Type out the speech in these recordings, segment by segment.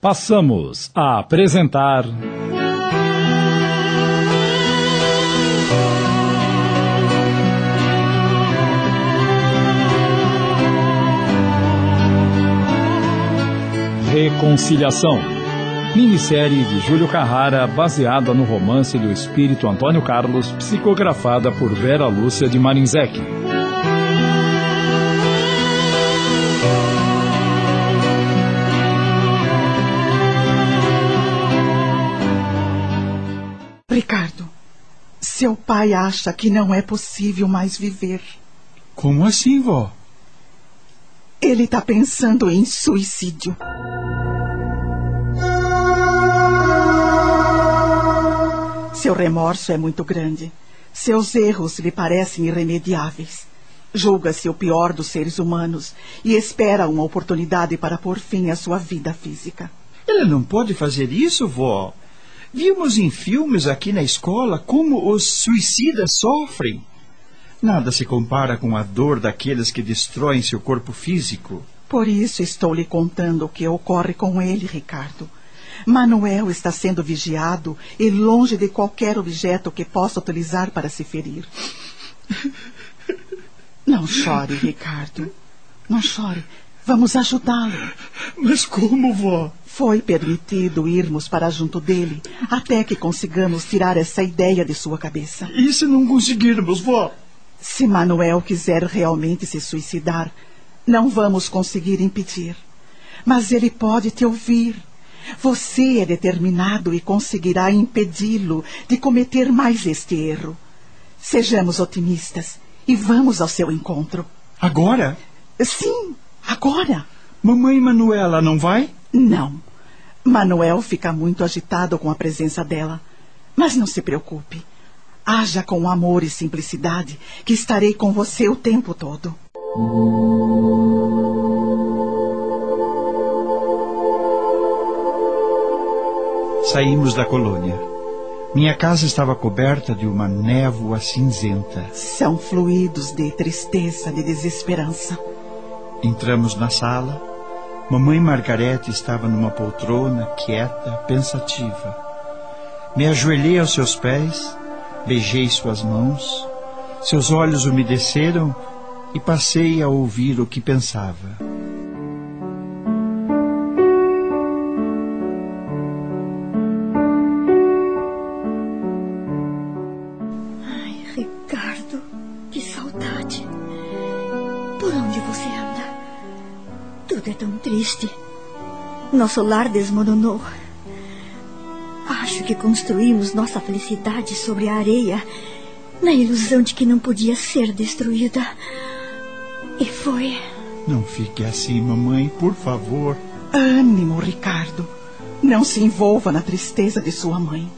Passamos a apresentar. Reconciliação. Minissérie de Júlio Carrara baseada no romance do espírito Antônio Carlos, psicografada por Vera Lúcia de Marinzec. Seu pai acha que não é possível mais viver. Como assim, vó? Ele está pensando em suicídio. Seu remorso é muito grande. Seus erros lhe parecem irremediáveis. Julga-se o pior dos seres humanos e espera uma oportunidade para pôr fim à sua vida física. Ele não pode fazer isso, vó. Vimos em filmes aqui na escola como os suicidas sofrem. Nada se compara com a dor daqueles que destroem seu corpo físico. Por isso estou lhe contando o que ocorre com ele, Ricardo. Manuel está sendo vigiado e longe de qualquer objeto que possa utilizar para se ferir. Não chore, Ricardo. Não chore. Vamos ajudá-lo. Mas como, vó? Foi permitido irmos para junto dele até que consigamos tirar essa ideia de sua cabeça. E se não conseguirmos, vó? Se Manuel quiser realmente se suicidar, não vamos conseguir impedir. Mas ele pode te ouvir. Você é determinado e conseguirá impedi-lo de cometer mais este erro. Sejamos otimistas e vamos ao seu encontro. Agora? Sim, agora. Mamãe Manuela não vai? Não. Manuel fica muito agitado com a presença dela. Mas não se preocupe. Haja com amor e simplicidade, que estarei com você o tempo todo. Saímos da colônia. Minha casa estava coberta de uma névoa cinzenta. São fluidos de tristeza, de desesperança. Entramos na sala. Mamãe Margarete estava numa poltrona, quieta, pensativa. Me ajoelhei aos seus pés, beijei suas mãos. Seus olhos umedeceram e passei a ouvir o que pensava. Ai, Ricardo, que saudade. Por onde você anda? Tudo é tão triste. Nosso lar desmoronou. Acho que construímos nossa felicidade sobre a areia, na ilusão de que não podia ser destruída. E foi. Não fique assim, mamãe, por favor. Ânimo, Ricardo. Não se envolva na tristeza de sua mãe.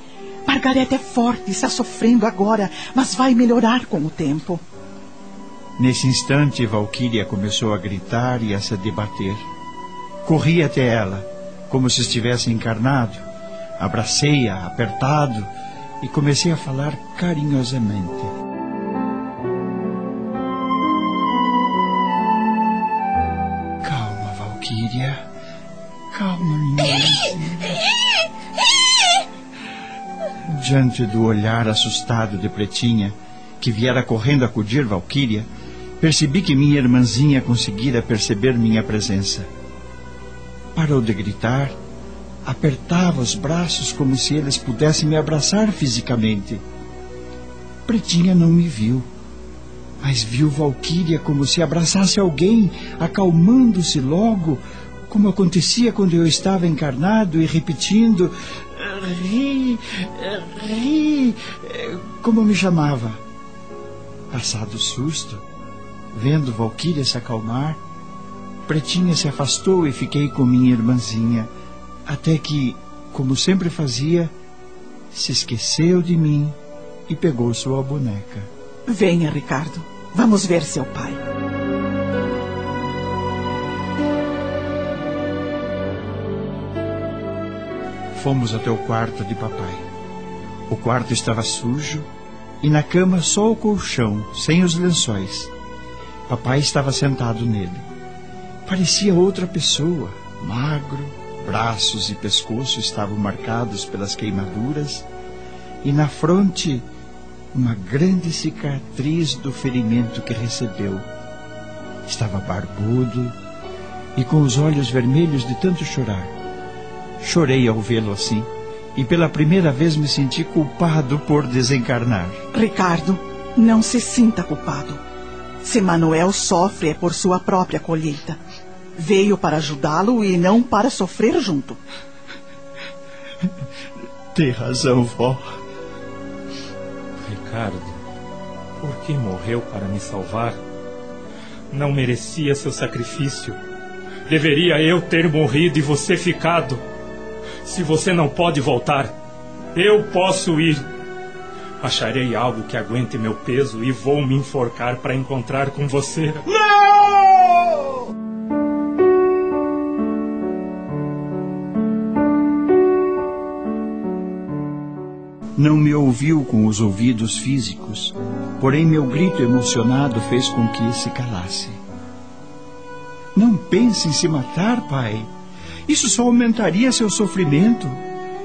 Margareta é forte e está sofrendo agora, mas vai melhorar com o tempo. Nesse instante, Valquíria começou a gritar e a se debater. Corri até ela, como se estivesse encarnado. Abracei-a, apertado, e comecei a falar carinhosamente. Calma, Valquíria. Calma, minha. Diante do olhar assustado de Pretinha, que viera correndo acudir Valquíria, percebi que minha irmãzinha conseguira perceber minha presença. Parou de gritar, apertava os braços como se eles pudessem me abraçar fisicamente. Pretinha não me viu, mas viu Valquíria como se abraçasse alguém, acalmando-se logo, como acontecia quando eu estava encarnado e repetindo ri, ri, como me chamava. Passado o susto, vendo Valquíria se acalmar, Pretinha se afastou e fiquei com minha irmãzinha, até que, como sempre fazia, se esqueceu de mim e pegou sua boneca. Venha, Ricardo. Vamos ver seu pai. Fomos até o quarto de papai. O quarto estava sujo e na cama só o colchão, sem os lençóis. Papai estava sentado nele. Parecia outra pessoa, magro, braços e pescoço estavam marcados pelas queimaduras e na fronte uma grande cicatriz do ferimento que recebeu. Estava barbudo e com os olhos vermelhos de tanto chorar. Chorei ao vê-lo assim e pela primeira vez me senti culpado por desencarnar. Ricardo, não se sinta culpado. Se Manuel sofre é por sua própria colheita. Veio para ajudá-lo e não para sofrer junto. Tem razão, vó. Ricardo, por que morreu para me salvar? Não merecia seu sacrifício. Deveria eu ter morrido e você ficado. Se você não pode voltar, eu posso ir. Acharei algo que aguente meu peso e vou me enforcar para encontrar com você. Não! Não me ouviu com os ouvidos físicos, porém meu grito emocionado fez com que se calasse. Não pense em se matar, pai. Isso só aumentaria seu sofrimento.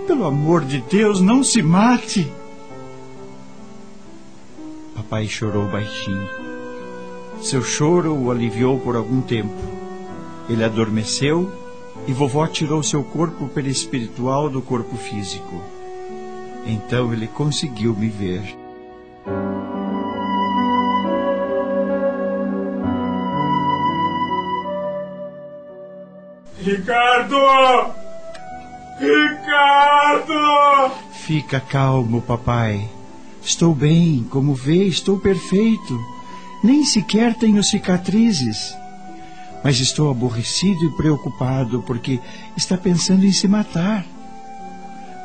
Pelo amor de Deus, não se mate. Papai chorou baixinho. Seu choro o aliviou por algum tempo. Ele adormeceu e vovó tirou seu corpo perispiritual do corpo físico. Então ele conseguiu me ver. Ricardo! Ricardo! Fica calmo, papai. Estou bem, como vê, estou perfeito. Nem sequer tenho cicatrizes. Mas estou aborrecido e preocupado porque está pensando em se matar.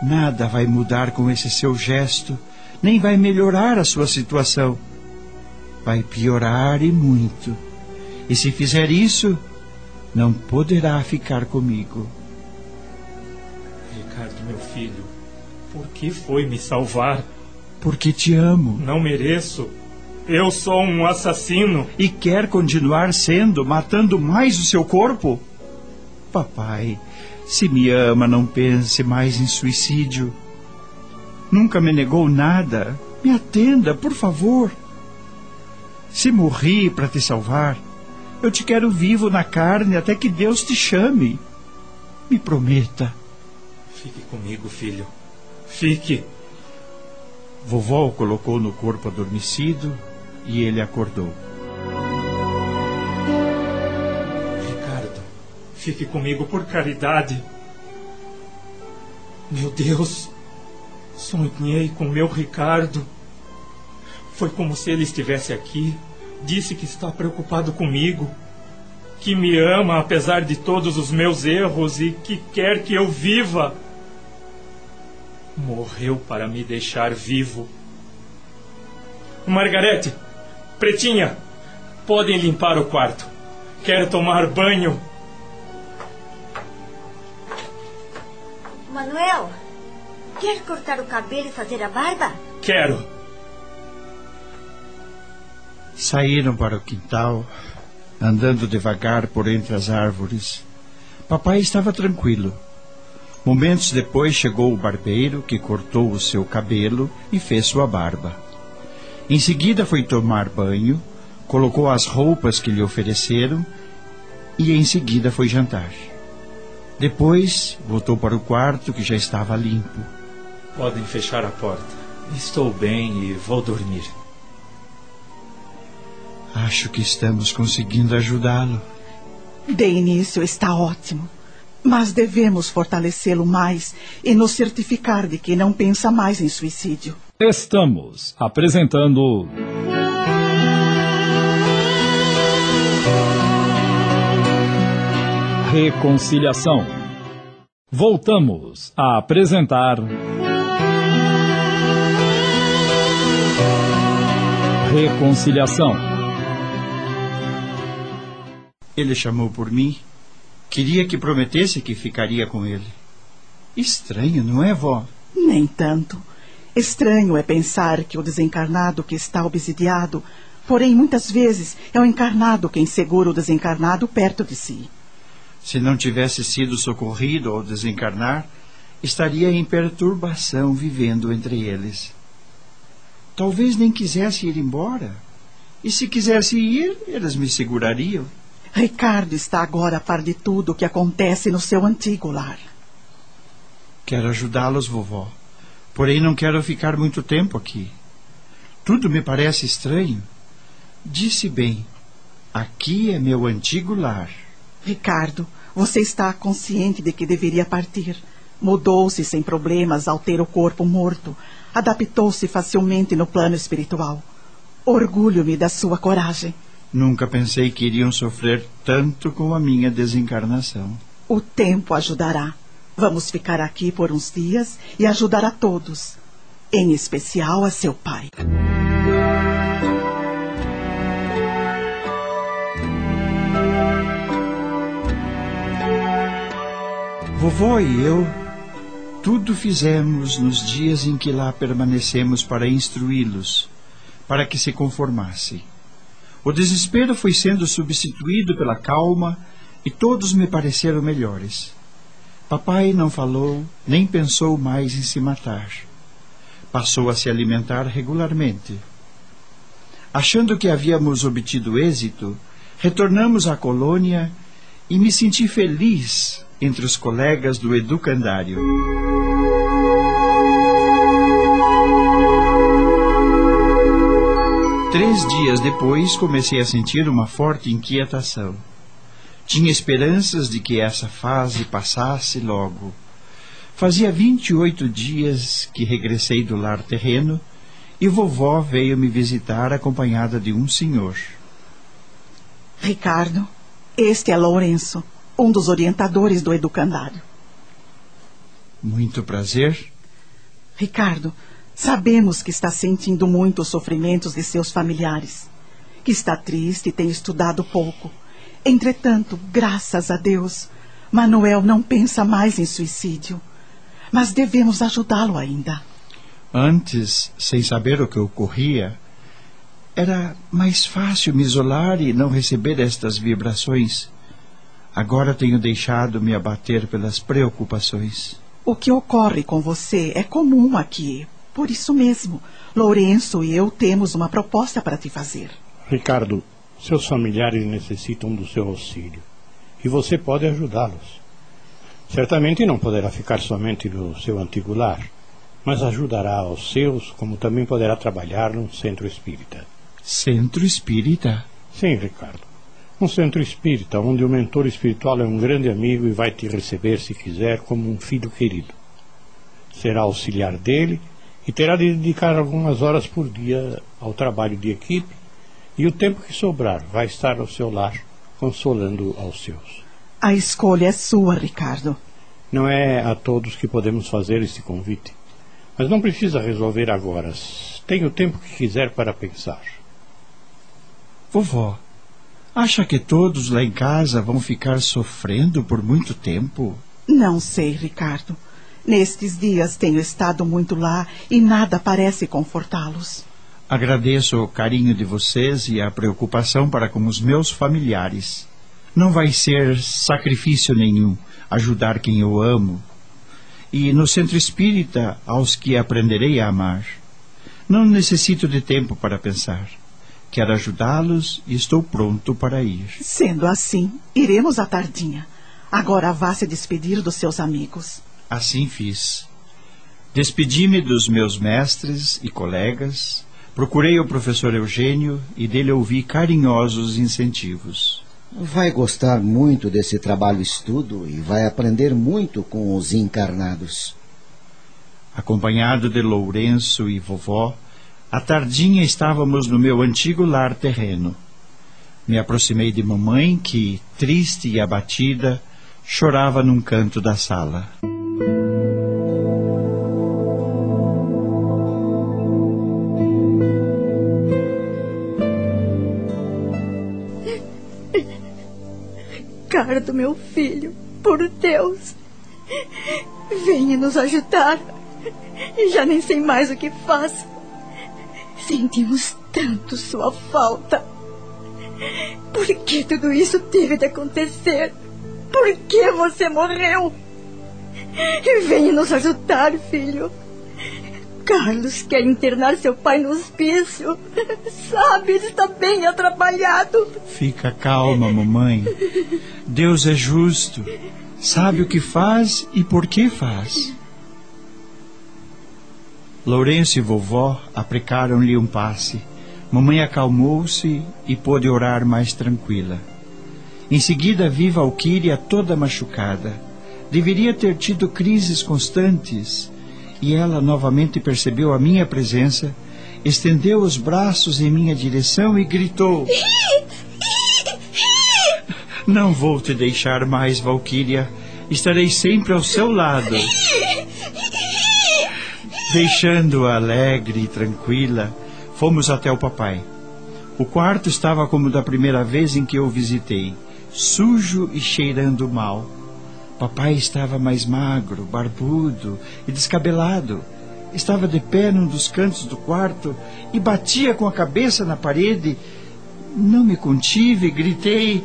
Nada vai mudar com esse seu gesto, nem vai melhorar a sua situação. Vai piorar e muito. E se fizer isso, não poderá ficar comigo. Ricardo, meu filho, por que foi me salvar? Porque te amo. Não mereço. Eu sou um assassino. E quer continuar sendo, matando mais o seu corpo? Papai, se me ama, não pense mais em suicídio. Nunca me negou nada. Me atenda, por favor. Se morri para te salvar, eu te quero vivo na carne até que Deus te chame. Me prometa. Fique comigo, filho. Fique. Vovó o colocou no corpo adormecido e ele acordou. Ricardo, fique comigo por caridade. Meu Deus, sonhei com meu Ricardo. Foi como se ele estivesse aqui Disse que está preocupado comigo, que me ama apesar de todos os meus erros e que quer que eu viva. Morreu para me deixar vivo. Margarete, Pretinha, podem limpar o quarto. Quero tomar banho. Manuel, quer cortar o cabelo e fazer a barba? Quero. Saíram para o quintal, andando devagar por entre as árvores. Papai estava tranquilo. Momentos depois chegou o barbeiro, que cortou o seu cabelo e fez sua barba. Em seguida foi tomar banho, colocou as roupas que lhe ofereceram e em seguida foi jantar. Depois voltou para o quarto que já estava limpo. Podem fechar a porta. Estou bem e vou dormir. Acho que estamos conseguindo ajudá-lo. De início está ótimo. Mas devemos fortalecê-lo mais e nos certificar de que não pensa mais em suicídio. Estamos apresentando. Reconciliação. Voltamos a apresentar. Reconciliação. Ele chamou por mim. Queria que prometesse que ficaria com ele. Estranho, não é, vó? Nem tanto. Estranho é pensar que o desencarnado que está obsidiado, porém muitas vezes é o encarnado quem segura o desencarnado perto de si. Se não tivesse sido socorrido ao desencarnar, estaria em perturbação vivendo entre eles. Talvez nem quisesse ir embora. E se quisesse ir, eles me segurariam. Ricardo está agora a par de tudo o que acontece no seu antigo lar. Quero ajudá-los, vovó. Porém, não quero ficar muito tempo aqui. Tudo me parece estranho. Disse bem, aqui é meu antigo lar. Ricardo, você está consciente de que deveria partir. Mudou-se sem problemas ao ter o corpo morto. Adaptou-se facilmente no plano espiritual. Orgulho-me da sua coragem. Nunca pensei que iriam sofrer tanto com a minha desencarnação. O tempo ajudará. Vamos ficar aqui por uns dias e ajudar a todos, em especial a seu pai. Vovó e eu tudo fizemos nos dias em que lá permanecemos para instruí-los, para que se conformassem. O desespero foi sendo substituído pela calma e todos me pareceram melhores. Papai não falou nem pensou mais em se matar. Passou a se alimentar regularmente. Achando que havíamos obtido êxito, retornamos à colônia e me senti feliz entre os colegas do educandário. Três dias depois comecei a sentir uma forte inquietação. Tinha esperanças de que essa fase passasse logo. Fazia vinte e oito dias que regressei do lar terreno e vovó veio me visitar acompanhada de um senhor. Ricardo, este é Lourenço, um dos orientadores do educandário. Muito prazer. Ricardo, Sabemos que está sentindo muito os sofrimentos de seus familiares, que está triste e tem estudado pouco. Entretanto, graças a Deus, Manuel não pensa mais em suicídio. Mas devemos ajudá-lo ainda. Antes, sem saber o que ocorria, era mais fácil me isolar e não receber estas vibrações. Agora tenho deixado me abater pelas preocupações. O que ocorre com você é comum aqui, por isso mesmo, Lourenço e eu temos uma proposta para te fazer. Ricardo, seus familiares necessitam do seu auxílio e você pode ajudá-los. Certamente não poderá ficar somente no seu antigo lar, mas ajudará aos seus, como também poderá trabalhar num centro espírita. Centro espírita? Sim, Ricardo. Um centro espírita onde o mentor espiritual é um grande amigo e vai te receber, se quiser, como um filho querido. Será auxiliar dele e terá de dedicar algumas horas por dia ao trabalho de equipe e o tempo que sobrar vai estar ao seu lar, consolando aos seus. A escolha é sua, Ricardo. Não é a todos que podemos fazer este convite. Mas não precisa resolver agora. Tem o tempo que quiser para pensar. Vovó, acha que todos lá em casa vão ficar sofrendo por muito tempo? Não sei, Ricardo. Nestes dias tenho estado muito lá e nada parece confortá-los. Agradeço o carinho de vocês e a preocupação para com os meus familiares. Não vai ser sacrifício nenhum ajudar quem eu amo. E no centro espírita, aos que aprenderei a amar. Não necessito de tempo para pensar. Quero ajudá-los e estou pronto para ir. Sendo assim, iremos à tardinha. Agora vá se despedir dos seus amigos. Assim fiz. Despedi-me dos meus mestres e colegas, procurei o professor Eugênio e dele ouvi carinhosos incentivos. Vai gostar muito desse trabalho-estudo e vai aprender muito com os encarnados. Acompanhado de Lourenço e vovó, à tardinha estávamos no meu antigo lar terreno. Me aproximei de mamãe, que, triste e abatida, chorava num canto da sala. Ricardo, meu filho, por Deus, venha nos ajudar. Já nem sei mais o que faço. Sentimos tanto sua falta. Por que tudo isso teve de acontecer? Por que você morreu? Venha nos ajudar, filho. Carlos quer internar seu pai no hospício. Sabe, ele está bem atrapalhado. Fica calma, mamãe. Deus é justo. Sabe o que faz e por que faz. Lourenço e vovó aplicaram-lhe um passe. Mamãe acalmou-se e pôde orar mais tranquila. Em seguida, viva Alquíria toda machucada. Deveria ter tido crises constantes. E ela novamente percebeu a minha presença, estendeu os braços em minha direção e gritou: Não vou te deixar mais, Valquíria. Estarei sempre ao seu lado. Deixando-a alegre e tranquila, fomos até o papai. O quarto estava como da primeira vez em que eu o visitei, sujo e cheirando mal. Papai estava mais magro, barbudo e descabelado. Estava de pé num dos cantos do quarto e batia com a cabeça na parede. Não me contive e gritei: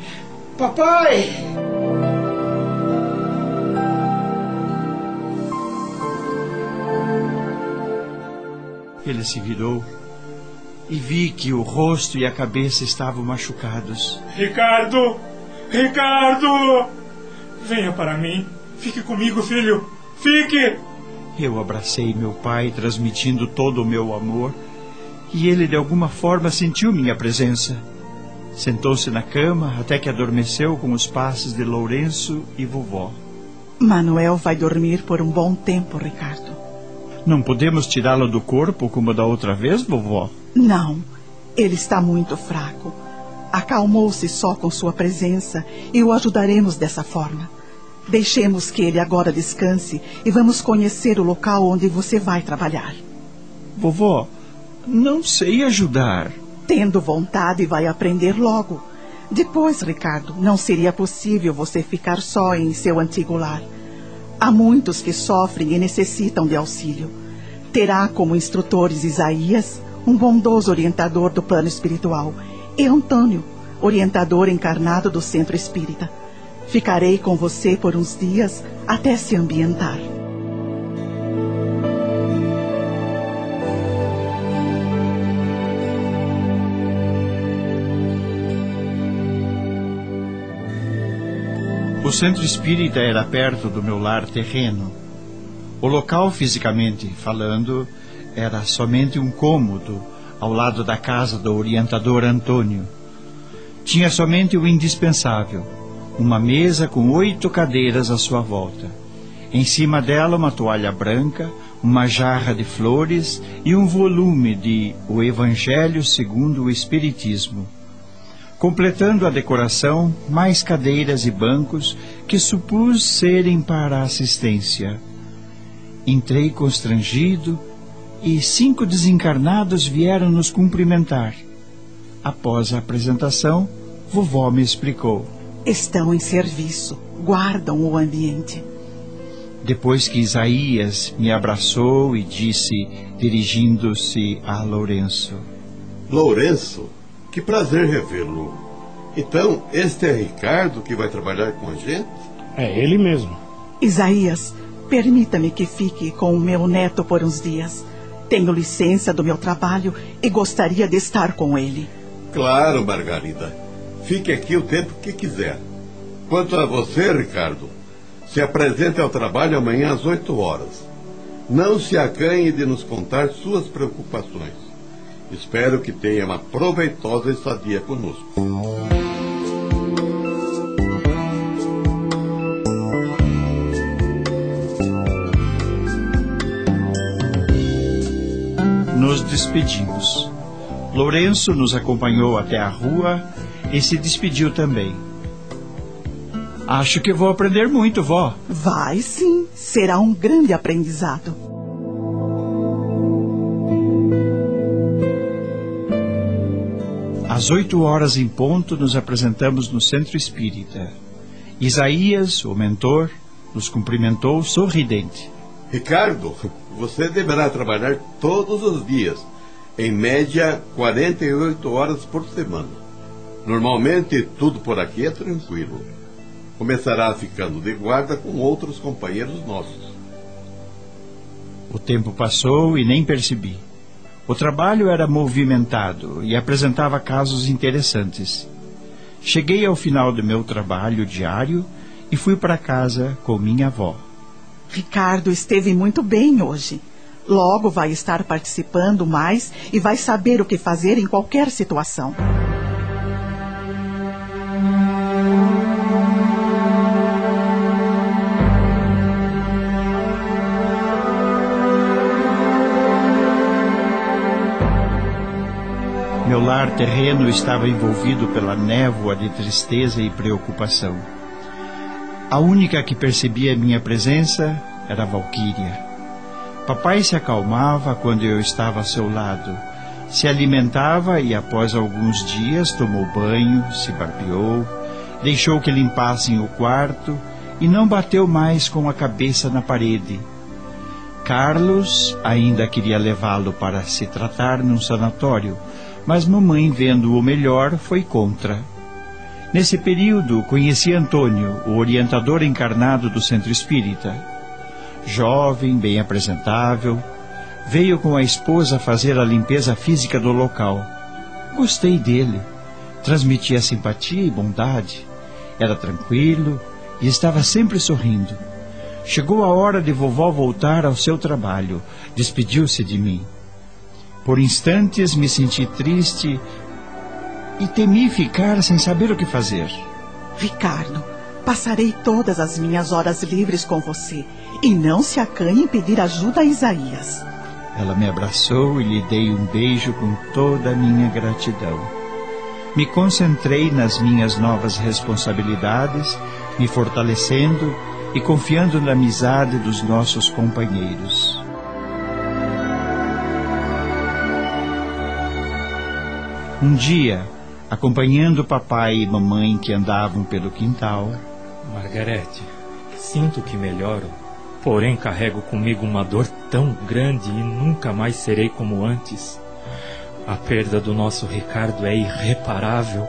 Papai! Ele se virou e vi que o rosto e a cabeça estavam machucados. Ricardo! Ricardo! Venha para mim. Fique comigo, filho. Fique! Eu abracei meu pai, transmitindo todo o meu amor, e ele de alguma forma sentiu minha presença. Sentou-se na cama até que adormeceu com os passos de Lourenço e vovó. Manuel vai dormir por um bom tempo, Ricardo. Não podemos tirá-lo do corpo como da outra vez, vovó? Não. Ele está muito fraco. Acalmou-se só com sua presença e o ajudaremos dessa forma. Deixemos que ele agora descanse e vamos conhecer o local onde você vai trabalhar. Vovó, não sei ajudar. Tendo vontade, vai aprender logo. Depois, Ricardo, não seria possível você ficar só em seu antigo lar. Há muitos que sofrem e necessitam de auxílio. Terá como instrutores Isaías, um bondoso orientador do plano espiritual, e Antônio, orientador encarnado do centro espírita. Ficarei com você por uns dias até se ambientar. O centro espírita era perto do meu lar terreno. O local, fisicamente falando, era somente um cômodo ao lado da casa do orientador Antônio. Tinha somente o indispensável: uma mesa com oito cadeiras à sua volta. Em cima dela, uma toalha branca, uma jarra de flores e um volume de O Evangelho segundo o Espiritismo completando a decoração, mais cadeiras e bancos que supus serem para assistência. Entrei constrangido e cinco desencarnados vieram nos cumprimentar. Após a apresentação, vovó me explicou. Estão em serviço, guardam o ambiente. Depois que Isaías me abraçou e disse, dirigindo-se a Lourenço: Lourenço, que prazer revê-lo. Então, este é Ricardo que vai trabalhar com a gente? É ele mesmo. Isaías, permita-me que fique com o meu neto por uns dias. Tenho licença do meu trabalho e gostaria de estar com ele. Claro, Margarida. Fique aqui o tempo que quiser. Quanto a você, Ricardo, se apresente ao trabalho amanhã às 8 horas. Não se acanhe de nos contar suas preocupações. Espero que tenha uma proveitosa estadia conosco. Despedimos. Lourenço nos acompanhou até a rua e se despediu também. Acho que vou aprender muito, vó. Vai sim, será um grande aprendizado. Às oito horas em ponto, nos apresentamos no centro espírita. Isaías, o mentor, nos cumprimentou sorridente. Ricardo, você deverá trabalhar todos os dias, em média 48 horas por semana. Normalmente tudo por aqui é tranquilo. começará ficando de guarda com outros companheiros nossos. O tempo passou e nem percebi. O trabalho era movimentado e apresentava casos interessantes. Cheguei ao final do meu trabalho diário e fui para casa com minha avó. Ricardo esteve muito bem hoje. Logo vai estar participando mais e vai saber o que fazer em qualquer situação. Meu lar terreno estava envolvido pela névoa de tristeza e preocupação. A única que percebia minha presença era Valquíria. Papai se acalmava quando eu estava a seu lado. Se alimentava e, após alguns dias, tomou banho, se barbeou, deixou que limpassem o quarto e não bateu mais com a cabeça na parede. Carlos ainda queria levá-lo para se tratar num sanatório, mas mamãe, vendo o melhor, foi contra. Nesse período, conheci Antônio, o orientador encarnado do Centro Espírita. Jovem, bem apresentável, veio com a esposa fazer a limpeza física do local. Gostei dele. Transmitia simpatia e bondade. Era tranquilo e estava sempre sorrindo. Chegou a hora de vovó voltar ao seu trabalho. Despediu-se de mim. Por instantes me senti triste e temi ficar sem saber o que fazer. Ricardo, passarei todas as minhas horas livres com você e não se acanhe em pedir ajuda a Isaías. Ela me abraçou e lhe dei um beijo com toda a minha gratidão. Me concentrei nas minhas novas responsabilidades, me fortalecendo e confiando na amizade dos nossos companheiros. Um dia, acompanhando papai e mamãe que andavam pelo quintal. Margarete, sinto que melhoro, porém carrego comigo uma dor tão grande e nunca mais serei como antes. A perda do nosso Ricardo é irreparável,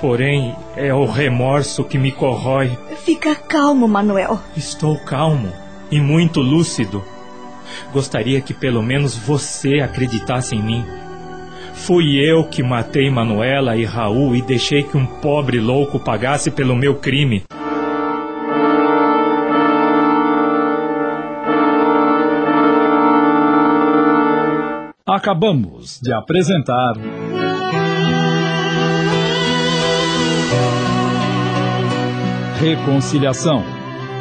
porém é o remorso que me corrói. Fica calmo, Manuel. Estou calmo e muito lúcido. Gostaria que pelo menos você acreditasse em mim. Fui eu que matei Manuela e Raul e deixei que um pobre louco pagasse pelo meu crime. Acabamos de apresentar. Reconciliação.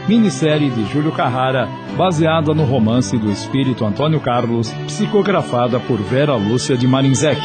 Minissérie de Júlio Carrara, baseada no romance do espírito Antônio Carlos, psicografada por Vera Lúcia de Marinzec.